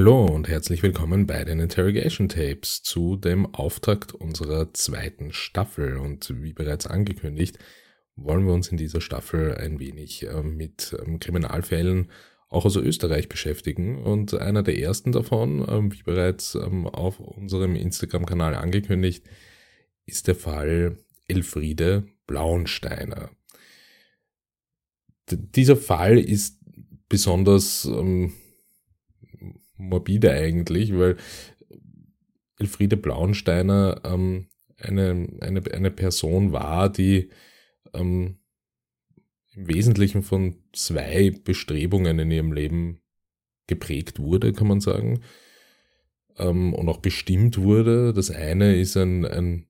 Hallo und herzlich willkommen bei den Interrogation Tapes zu dem Auftakt unserer zweiten Staffel. Und wie bereits angekündigt, wollen wir uns in dieser Staffel ein wenig äh, mit ähm, Kriminalfällen auch aus Österreich beschäftigen. Und einer der ersten davon, ähm, wie bereits ähm, auf unserem Instagram-Kanal angekündigt, ist der Fall Elfriede Blauensteiner. Dieser Fall ist besonders morbide eigentlich, weil Elfriede Blauensteiner ähm, eine, eine, eine Person war, die ähm, im Wesentlichen von zwei Bestrebungen in ihrem Leben geprägt wurde, kann man sagen, ähm, und auch bestimmt wurde. Das eine ist ein, ein,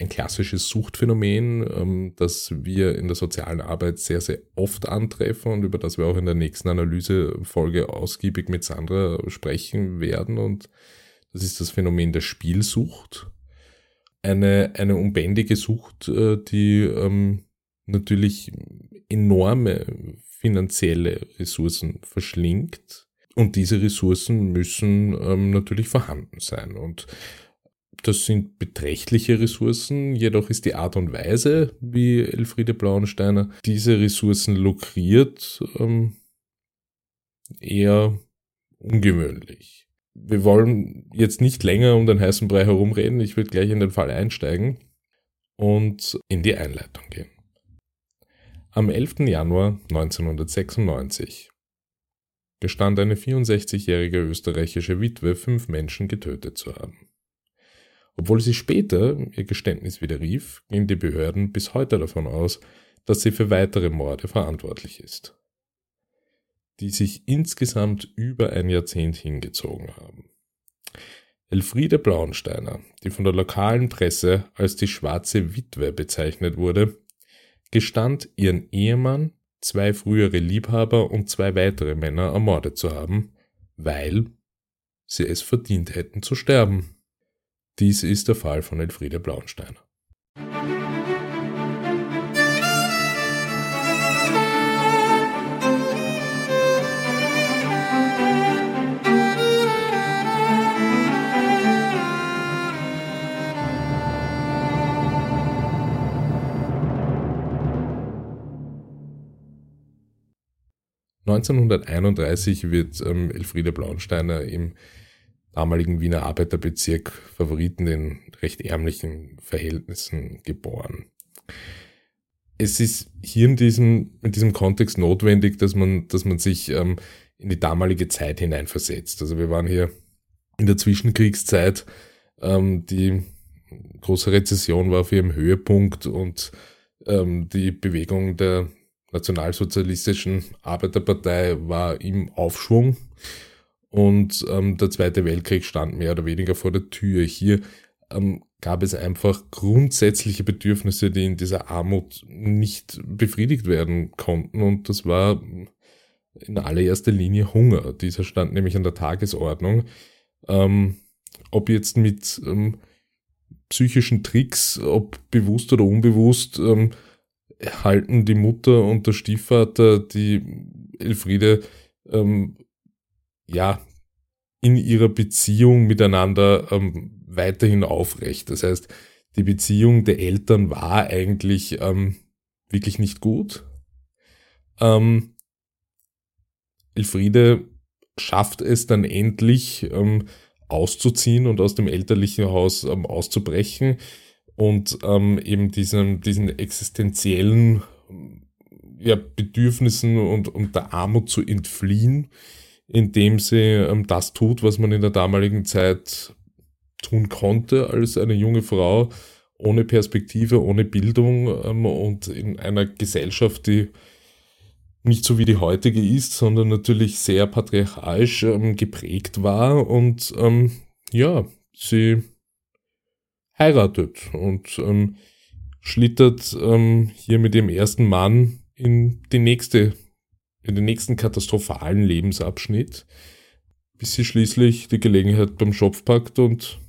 ein klassisches Suchtphänomen, ähm, das wir in der sozialen Arbeit sehr, sehr oft antreffen und über das wir auch in der nächsten Analysefolge ausgiebig mit Sandra sprechen werden. Und das ist das Phänomen der Spielsucht. Eine, eine unbändige Sucht, äh, die ähm, natürlich enorme finanzielle Ressourcen verschlingt. Und diese Ressourcen müssen ähm, natürlich vorhanden sein. Und das sind beträchtliche Ressourcen, jedoch ist die Art und Weise, wie Elfriede Blauensteiner diese Ressourcen lukriert, ähm, eher ungewöhnlich. Wir wollen jetzt nicht länger um den heißen Brei herumreden, ich würde gleich in den Fall einsteigen und in die Einleitung gehen. Am 11. Januar 1996 gestand eine 64-jährige österreichische Witwe, fünf Menschen getötet zu haben. Obwohl sie später ihr Geständnis widerrief, gehen die Behörden bis heute davon aus, dass sie für weitere Morde verantwortlich ist, die sich insgesamt über ein Jahrzehnt hingezogen haben. Elfriede Blauensteiner, die von der lokalen Presse als die schwarze Witwe bezeichnet wurde, gestand ihren Ehemann, zwei frühere Liebhaber und zwei weitere Männer ermordet zu haben, weil sie es verdient hätten zu sterben. Dies ist der Fall von Elfriede Blauensteiner. 1931 wird ähm, Elfriede Blauensteiner im damaligen Wiener Arbeiterbezirk Favoriten in recht ärmlichen Verhältnissen geboren. Es ist hier in diesem, in diesem Kontext notwendig, dass man, dass man sich ähm, in die damalige Zeit hineinversetzt. Also wir waren hier in der Zwischenkriegszeit, ähm, die große Rezession war auf ihrem Höhepunkt und ähm, die Bewegung der nationalsozialistischen Arbeiterpartei war im Aufschwung und ähm, der Zweite Weltkrieg stand mehr oder weniger vor der Tür. Hier ähm, gab es einfach grundsätzliche Bedürfnisse, die in dieser Armut nicht befriedigt werden konnten. Und das war in allererster Linie Hunger. Dieser stand nämlich an der Tagesordnung. Ähm, ob jetzt mit ähm, psychischen Tricks, ob bewusst oder unbewusst, ähm, halten die Mutter und der Stiefvater die Elfriede ähm, ja, in ihrer Beziehung miteinander ähm, weiterhin aufrecht. Das heißt, die Beziehung der Eltern war eigentlich ähm, wirklich nicht gut. Ähm, Elfriede schafft es dann endlich ähm, auszuziehen und aus dem elterlichen Haus ähm, auszubrechen und ähm, eben diesen, diesen existenziellen ja, Bedürfnissen und, und der Armut zu entfliehen indem sie ähm, das tut, was man in der damaligen Zeit tun konnte als eine junge Frau ohne Perspektive, ohne Bildung ähm, und in einer Gesellschaft, die nicht so wie die heutige ist, sondern natürlich sehr patriarchalisch ähm, geprägt war und ähm, ja, sie heiratet und ähm, schlittert ähm, hier mit ihrem ersten Mann in die nächste in den nächsten katastrophalen Lebensabschnitt, bis sie schließlich die Gelegenheit beim Schopf packt und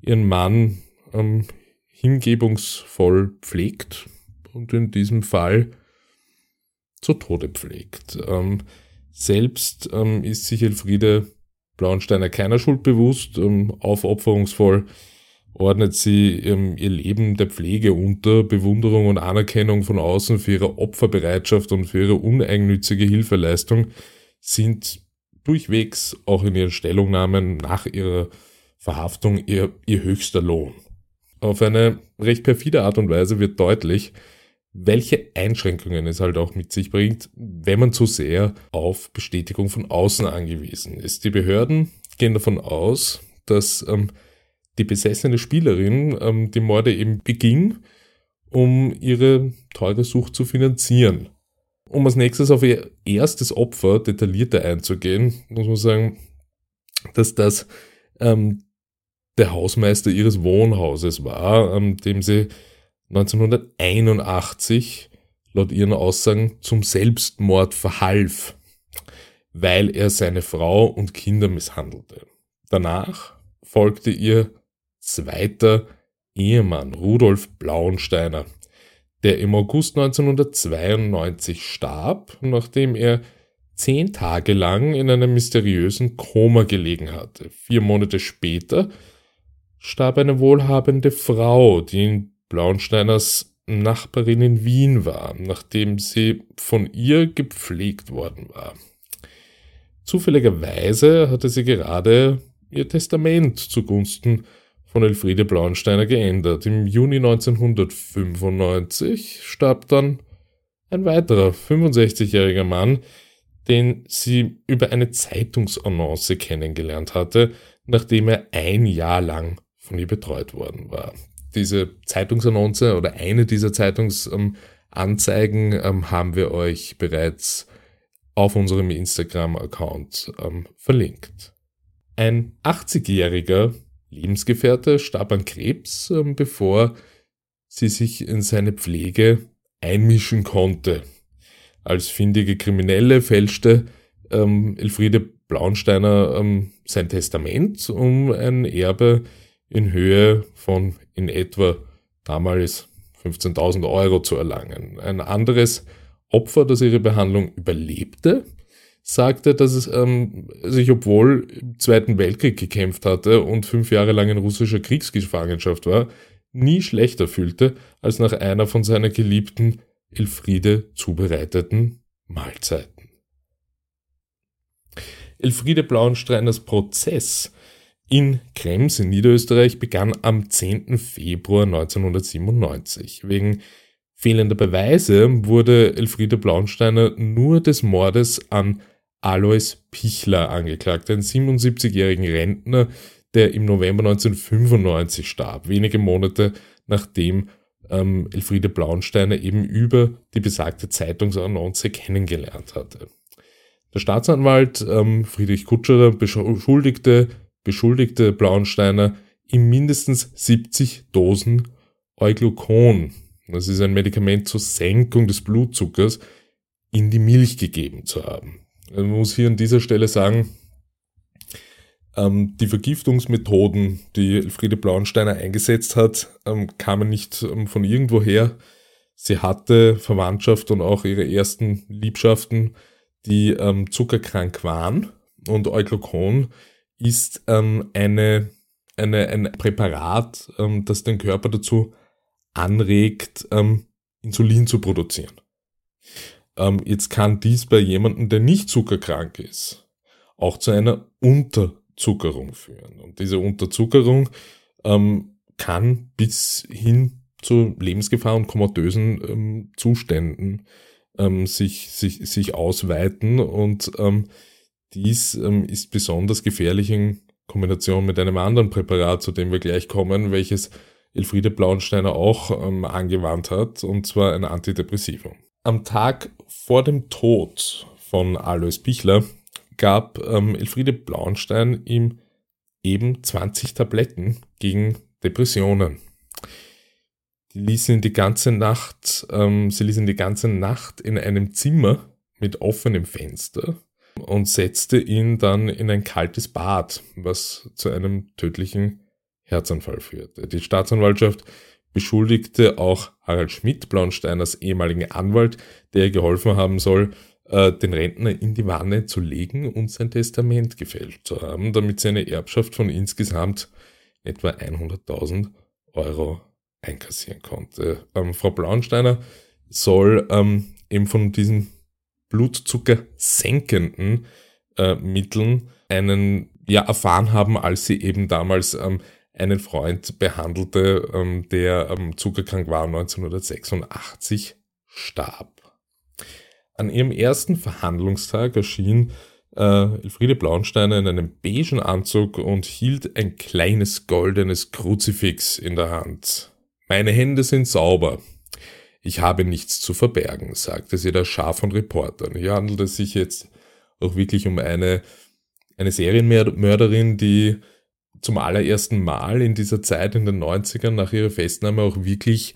ihren Mann ähm, hingebungsvoll pflegt und in diesem Fall zu Tode pflegt. Ähm, selbst ähm, ist sich Elfriede Blauensteiner keiner Schuld bewusst, ähm, aufopferungsvoll ordnet sie ähm, ihr Leben der Pflege unter, Bewunderung und Anerkennung von außen für ihre Opferbereitschaft und für ihre uneigennützige Hilfeleistung sind durchwegs auch in ihren Stellungnahmen nach ihrer Verhaftung ihr, ihr höchster Lohn. Auf eine recht perfide Art und Weise wird deutlich, welche Einschränkungen es halt auch mit sich bringt, wenn man zu sehr auf Bestätigung von außen angewiesen ist. Die Behörden gehen davon aus, dass ähm, die besessene Spielerin ähm, die Morde eben beging, um ihre teure Sucht zu finanzieren. Um als nächstes auf ihr erstes Opfer detaillierter einzugehen, muss man sagen, dass das ähm, der Hausmeister ihres Wohnhauses war, ähm, dem sie 1981 laut ihren Aussagen zum Selbstmord verhalf, weil er seine Frau und Kinder misshandelte. Danach folgte ihr zweiter Ehemann Rudolf Blauensteiner, der im August 1992 starb, nachdem er zehn Tage lang in einem mysteriösen Koma gelegen hatte. Vier Monate später starb eine wohlhabende Frau, die in Blauensteiners Nachbarin in Wien war, nachdem sie von ihr gepflegt worden war. Zufälligerweise hatte sie gerade ihr Testament zugunsten von Elfriede Blauensteiner geändert. Im Juni 1995 starb dann ein weiterer 65-jähriger Mann, den sie über eine Zeitungsannonce kennengelernt hatte, nachdem er ein Jahr lang von ihr betreut worden war. Diese Zeitungsannonce oder eine dieser Zeitungsanzeigen ähm, haben wir euch bereits auf unserem Instagram-Account ähm, verlinkt. Ein 80-jähriger Lebensgefährte starb an Krebs, ähm, bevor sie sich in seine Pflege einmischen konnte. Als findige Kriminelle fälschte ähm, Elfriede Blauensteiner ähm, sein Testament, um ein Erbe in Höhe von in etwa damals 15.000 Euro zu erlangen. Ein anderes Opfer, das ihre Behandlung überlebte, sagte, dass es ähm, sich, obwohl im Zweiten Weltkrieg gekämpft hatte und fünf Jahre lang in russischer Kriegsgefangenschaft war, nie schlechter fühlte als nach einer von seiner geliebten Elfriede zubereiteten Mahlzeiten. Elfriede Blauensteiners Prozess in Krems in Niederösterreich begann am 10. Februar 1997. Wegen fehlender Beweise wurde Elfriede Blauensteiner nur des Mordes an Alois Pichler angeklagt, einen 77-jährigen Rentner, der im November 1995 starb, wenige Monate nachdem ähm, Elfriede Blauensteiner eben über die besagte Zeitungsannonce kennengelernt hatte. Der Staatsanwalt ähm, Friedrich Kutscherer beschuldigte, beschuldigte Blauensteiner ihm mindestens 70 Dosen Euglucon, das ist ein Medikament zur Senkung des Blutzuckers, in die Milch gegeben zu haben. Man muss hier an dieser Stelle sagen, ähm, die Vergiftungsmethoden, die Elfriede Blauensteiner eingesetzt hat, ähm, kamen nicht ähm, von irgendwoher. Sie hatte Verwandtschaft und auch ihre ersten Liebschaften, die ähm, zuckerkrank waren. Und Euglukon ist ähm, eine, eine, ein Präparat, ähm, das den Körper dazu anregt, Insulin zu produzieren. Ähm, jetzt kann dies bei jemandem, der nicht zuckerkrank ist, auch zu einer Unterzuckerung führen. Und diese Unterzuckerung ähm, kann bis hin zu Lebensgefahr und komatösen ähm, Zuständen ähm, sich, sich, sich ausweiten. Und ähm, dies ähm, ist besonders gefährlich in Kombination mit einem anderen Präparat, zu dem wir gleich kommen, welches Elfriede Blauensteiner auch ähm, angewandt hat, und zwar ein Antidepressivum. Am Tag vor dem Tod von Alois Bichler gab ähm, Elfriede Blauenstein ihm eben 20 Tabletten gegen Depressionen. Die ließen ihn die ganze Nacht, ähm, sie ließen die ganze Nacht in einem Zimmer mit offenem Fenster und setzte ihn dann in ein kaltes Bad, was zu einem tödlichen Herzanfall führte. Die Staatsanwaltschaft beschuldigte auch Harald Schmidt, Blauensteiners ehemaligen Anwalt, der geholfen haben soll, äh, den Rentner in die Wanne zu legen und sein Testament gefällt zu haben, damit sie eine Erbschaft von insgesamt etwa 100.000 Euro einkassieren konnte. Ähm, Frau Blaunsteiner soll ähm, eben von diesen Blutzucker senkenden äh, Mitteln einen ja erfahren haben, als sie eben damals ähm, einen Freund behandelte, ähm, der ähm, zuckerkrank war 1986 starb. An ihrem ersten Verhandlungstag erschien äh, Elfriede Blaunsteiner in einem beigen Anzug und hielt ein kleines goldenes Kruzifix in der Hand. Meine Hände sind sauber. Ich habe nichts zu verbergen, sagte sie der Schar von Reportern. Hier handelt es sich jetzt auch wirklich um eine, eine Serienmörderin, die zum allerersten Mal in dieser Zeit in den 90ern nach ihrer Festnahme auch wirklich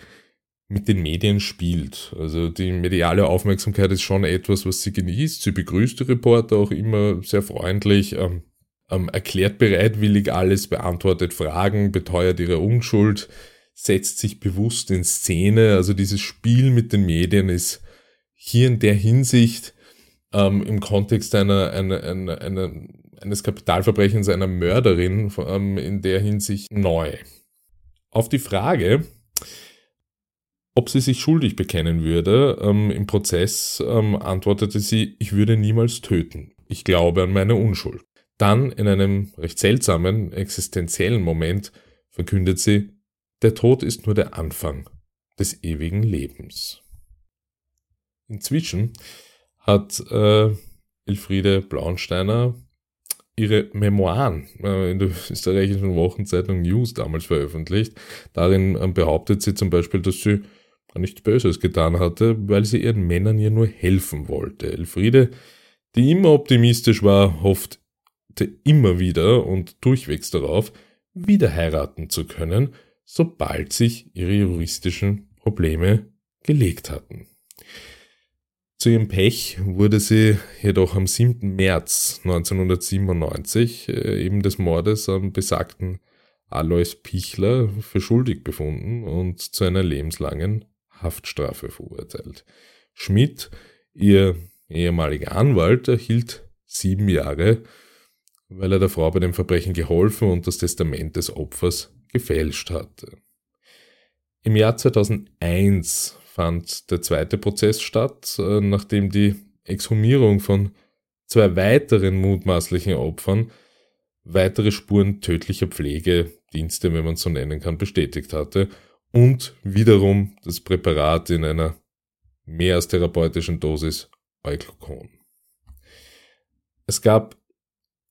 mit den Medien spielt. Also die mediale Aufmerksamkeit ist schon etwas, was sie genießt. Sie begrüßt die Reporter auch immer sehr freundlich, ähm, ähm, erklärt bereitwillig alles, beantwortet Fragen, beteuert ihre Unschuld, setzt sich bewusst in Szene. Also dieses Spiel mit den Medien ist hier in der Hinsicht ähm, im Kontext einer, einer, einer, einer, eines Kapitalverbrechens einer Mörderin ähm, in der Hinsicht neu. Auf die Frage, ob sie sich schuldig bekennen würde, ähm, im Prozess ähm, antwortete sie, ich würde niemals töten. Ich glaube an meine Unschuld. Dann in einem recht seltsamen, existenziellen Moment verkündet sie, der Tod ist nur der Anfang des ewigen Lebens. Inzwischen hat äh, Elfriede Blaunsteiner ihre Memoiren äh, in der österreichischen Wochenzeitung News damals veröffentlicht. Darin äh, behauptet sie zum Beispiel, dass sie nichts Böses getan hatte, weil sie ihren Männern ja nur helfen wollte. Elfriede, die immer optimistisch war, hoffte immer wieder und durchwegs darauf, wieder heiraten zu können, sobald sich ihre juristischen Probleme gelegt hatten. Zu ihrem Pech wurde sie jedoch am 7. März 1997 äh, eben des Mordes am besagten Alois Pichler für schuldig befunden und zu einer lebenslangen Haftstrafe verurteilt. Schmidt, ihr ehemaliger Anwalt, erhielt sieben Jahre, weil er der Frau bei dem Verbrechen geholfen und das Testament des Opfers gefälscht hatte. Im Jahr 2001 fand der zweite Prozess statt, äh, nachdem die Exhumierung von zwei weiteren mutmaßlichen Opfern weitere Spuren tödlicher Pflegedienste, wenn man so nennen kann, bestätigt hatte und wiederum das Präparat in einer mehr als therapeutischen Dosis Euglukon. Es gab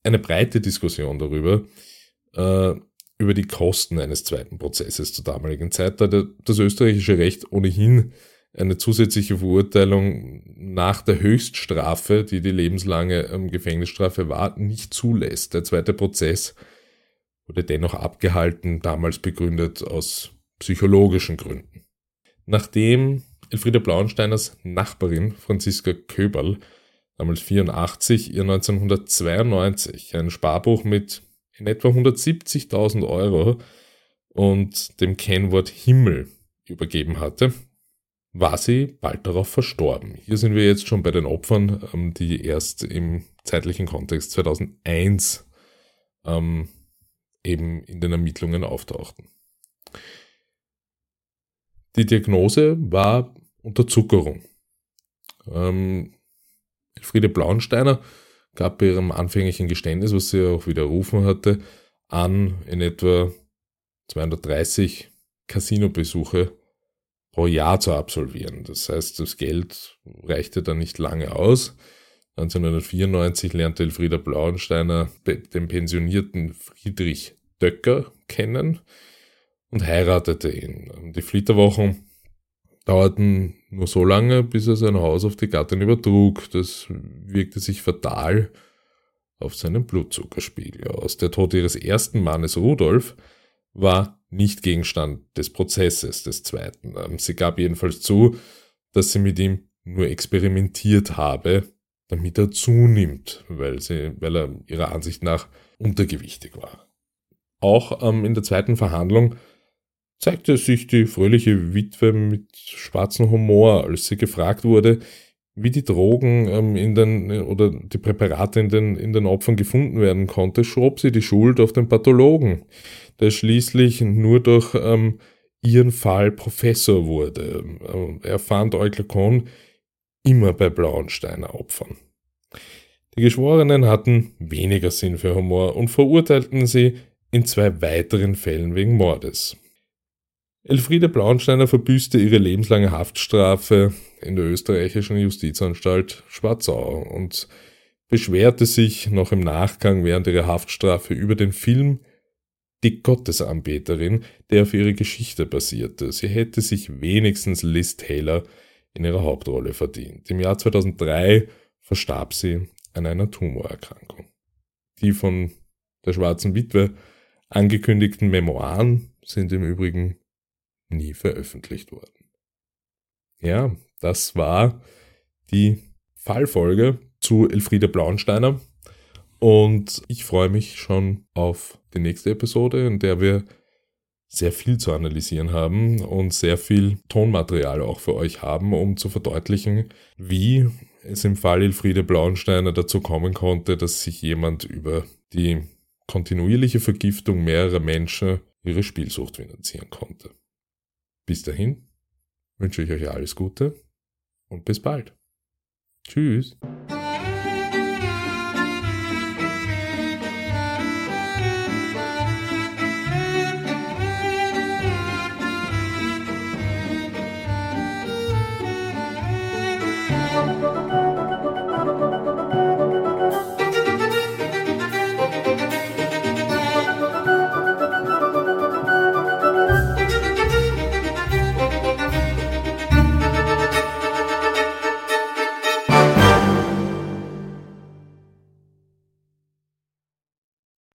eine breite Diskussion darüber, äh, über die Kosten eines zweiten Prozesses zur damaligen Zeit, da das österreichische Recht ohnehin eine zusätzliche Verurteilung nach der Höchststrafe, die die lebenslange ähm, Gefängnisstrafe war, nicht zulässt. Der zweite Prozess wurde dennoch abgehalten, damals begründet aus psychologischen Gründen. Nachdem Elfriede Blauensteiners Nachbarin Franziska Köberl, damals 84, ihr 1992 ein Sparbuch mit in etwa 170.000 Euro und dem Kennwort Himmel übergeben hatte, war sie bald darauf verstorben. Hier sind wir jetzt schon bei den Opfern, ähm, die erst im zeitlichen Kontext 2001 ähm, eben in den Ermittlungen auftauchten. Die Diagnose war Unterzuckerung. Ähm, Elfriede Blaunsteiner gab bei ihrem anfänglichen Geständnis, was sie auch widerrufen hatte, an, in etwa 230 Casino-Besuche pro Jahr zu absolvieren. Das heißt, das Geld reichte dann nicht lange aus. 1994 lernte Elfrieda Blauensteiner den pensionierten Friedrich Döcker kennen und heiratete ihn. Die Flitterwochen dauerten nur so lange, bis er sein Haus auf die Gattin übertrug. Das wirkte sich fatal auf seinen Blutzuckerspiegel aus. Der Tod ihres ersten Mannes Rudolf war nicht Gegenstand des Prozesses des zweiten. Ähm, sie gab jedenfalls zu, dass sie mit ihm nur experimentiert habe, damit er zunimmt, weil, sie, weil er ihrer Ansicht nach untergewichtig war. Auch ähm, in der zweiten Verhandlung zeigte sich die fröhliche Witwe mit schwarzem Humor, als sie gefragt wurde, wie die Drogen ähm, in den oder die Präparate in den, in den Opfern gefunden werden konnte, schob sie die Schuld auf den Pathologen, der schließlich nur durch ähm, ihren Fall Professor wurde. Ähm, er fand Euglakon immer bei Blauensteiner Opfern. Die Geschworenen hatten weniger Sinn für Humor und verurteilten sie in zwei weiteren Fällen wegen Mordes. Elfriede Blauensteiner verbüßte ihre lebenslange Haftstrafe in der österreichischen Justizanstalt Schwarzau und beschwerte sich noch im Nachgang während ihrer Haftstrafe über den Film Die Gottesanbeterin, der auf ihre Geschichte basierte. Sie hätte sich wenigstens Liz Taylor in ihrer Hauptrolle verdient. Im Jahr 2003 verstarb sie an einer Tumorerkrankung. Die von der schwarzen Witwe angekündigten Memoiren sind im Übrigen nie veröffentlicht worden. Ja, das war die Fallfolge zu Elfriede Blauensteiner. Und ich freue mich schon auf die nächste Episode, in der wir sehr viel zu analysieren haben und sehr viel Tonmaterial auch für euch haben, um zu verdeutlichen, wie es im Fall Elfriede Blauensteiner dazu kommen konnte, dass sich jemand über die kontinuierliche Vergiftung mehrerer Menschen ihre Spielsucht finanzieren konnte. Bis dahin wünsche ich euch alles Gute und bis bald. Tschüss.